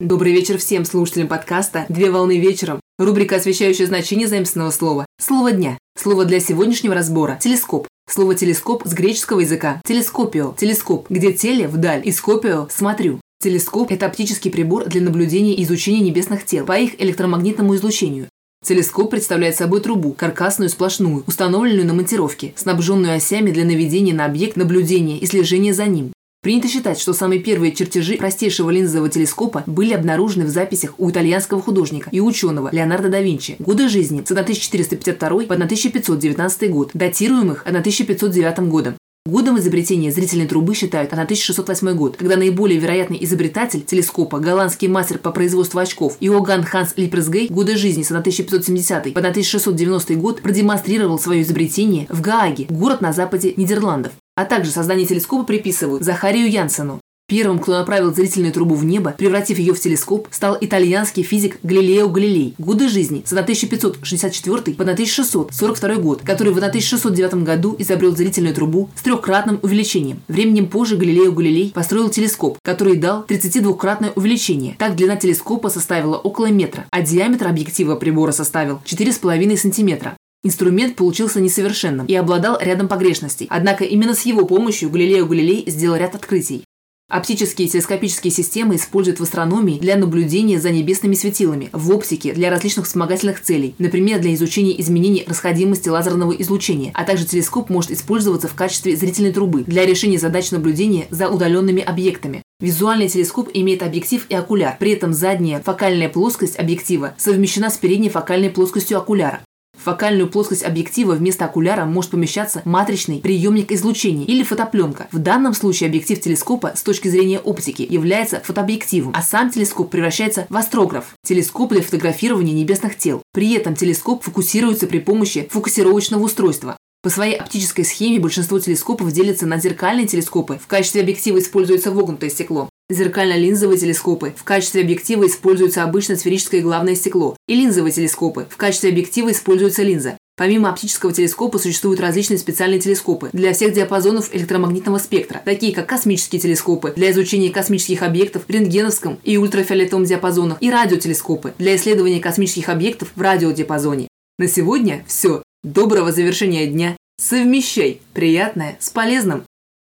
Добрый вечер всем слушателям подкаста «Две волны вечером». Рубрика, освещающая значение заимственного слова. Слово дня. Слово для сегодняшнего разбора – телескоп. Слово «телескоп» с греческого языка. Телескопио. Телескоп, где теле – вдаль и скопио – смотрю. Телескоп – это оптический прибор для наблюдения и изучения небесных тел по их электромагнитному излучению. Телескоп представляет собой трубу, каркасную сплошную, установленную на монтировке, снабженную осями для наведения на объект наблюдения и слежения за ним. Принято считать, что самые первые чертежи простейшего линзового телескопа были обнаружены в записях у итальянского художника и ученого Леонардо да Винчи. Годы жизни с 1452 по 1519 год, датируемых 1509 годом. Годом изобретения зрительной трубы считают 1608 год, когда наиболее вероятный изобретатель телескопа, голландский мастер по производству очков Иоганн Ханс Липресгей, годы жизни с 1570 по 1690 год продемонстрировал свое изобретение в Гааге, город на западе Нидерландов а также создание телескопа приписывают Захарию Янсену. Первым, кто направил зрительную трубу в небо, превратив ее в телескоп, стал итальянский физик Галилео Галилей. Годы жизни с 1564 по 1642 год, который в 1609 году изобрел зрительную трубу с трехкратным увеличением. Временем позже Галилео Галилей построил телескоп, который дал 32-кратное увеличение. Так длина телескопа составила около метра, а диаметр объектива прибора составил 4,5 сантиметра. Инструмент получился несовершенным и обладал рядом погрешностей, однако именно с его помощью Галилео Галилей сделал ряд открытий. Оптические и телескопические системы используют в астрономии для наблюдения за небесными светилами, в оптике для различных вспомогательных целей, например, для изучения изменений расходимости лазерного излучения, а также телескоп может использоваться в качестве зрительной трубы для решения задач наблюдения за удаленными объектами. Визуальный телескоп имеет объектив и окуляр, при этом задняя фокальная плоскость объектива совмещена с передней фокальной плоскостью окуляра. В фокальную плоскость объектива вместо окуляра может помещаться матричный приемник излучения или фотопленка. В данном случае объектив телескопа с точки зрения оптики является фотообъективом, а сам телескоп превращается в астрограф – телескоп для фотографирования небесных тел. При этом телескоп фокусируется при помощи фокусировочного устройства. По своей оптической схеме большинство телескопов делятся на зеркальные телескопы. В качестве объектива используется вогнутое стекло. Зеркально-линзовые телескопы. В качестве объектива используется обычно сферическое главное стекло. И линзовые телескопы. В качестве объектива используется линза. Помимо оптического телескопа существуют различные специальные телескопы для всех диапазонов электромагнитного спектра, такие как космические телескопы для изучения космических объектов в рентгеновском и ультрафиолетовом диапазонах и радиотелескопы для исследования космических объектов в радиодиапазоне. На сегодня все. Доброго завершения дня. Совмещай приятное с полезным.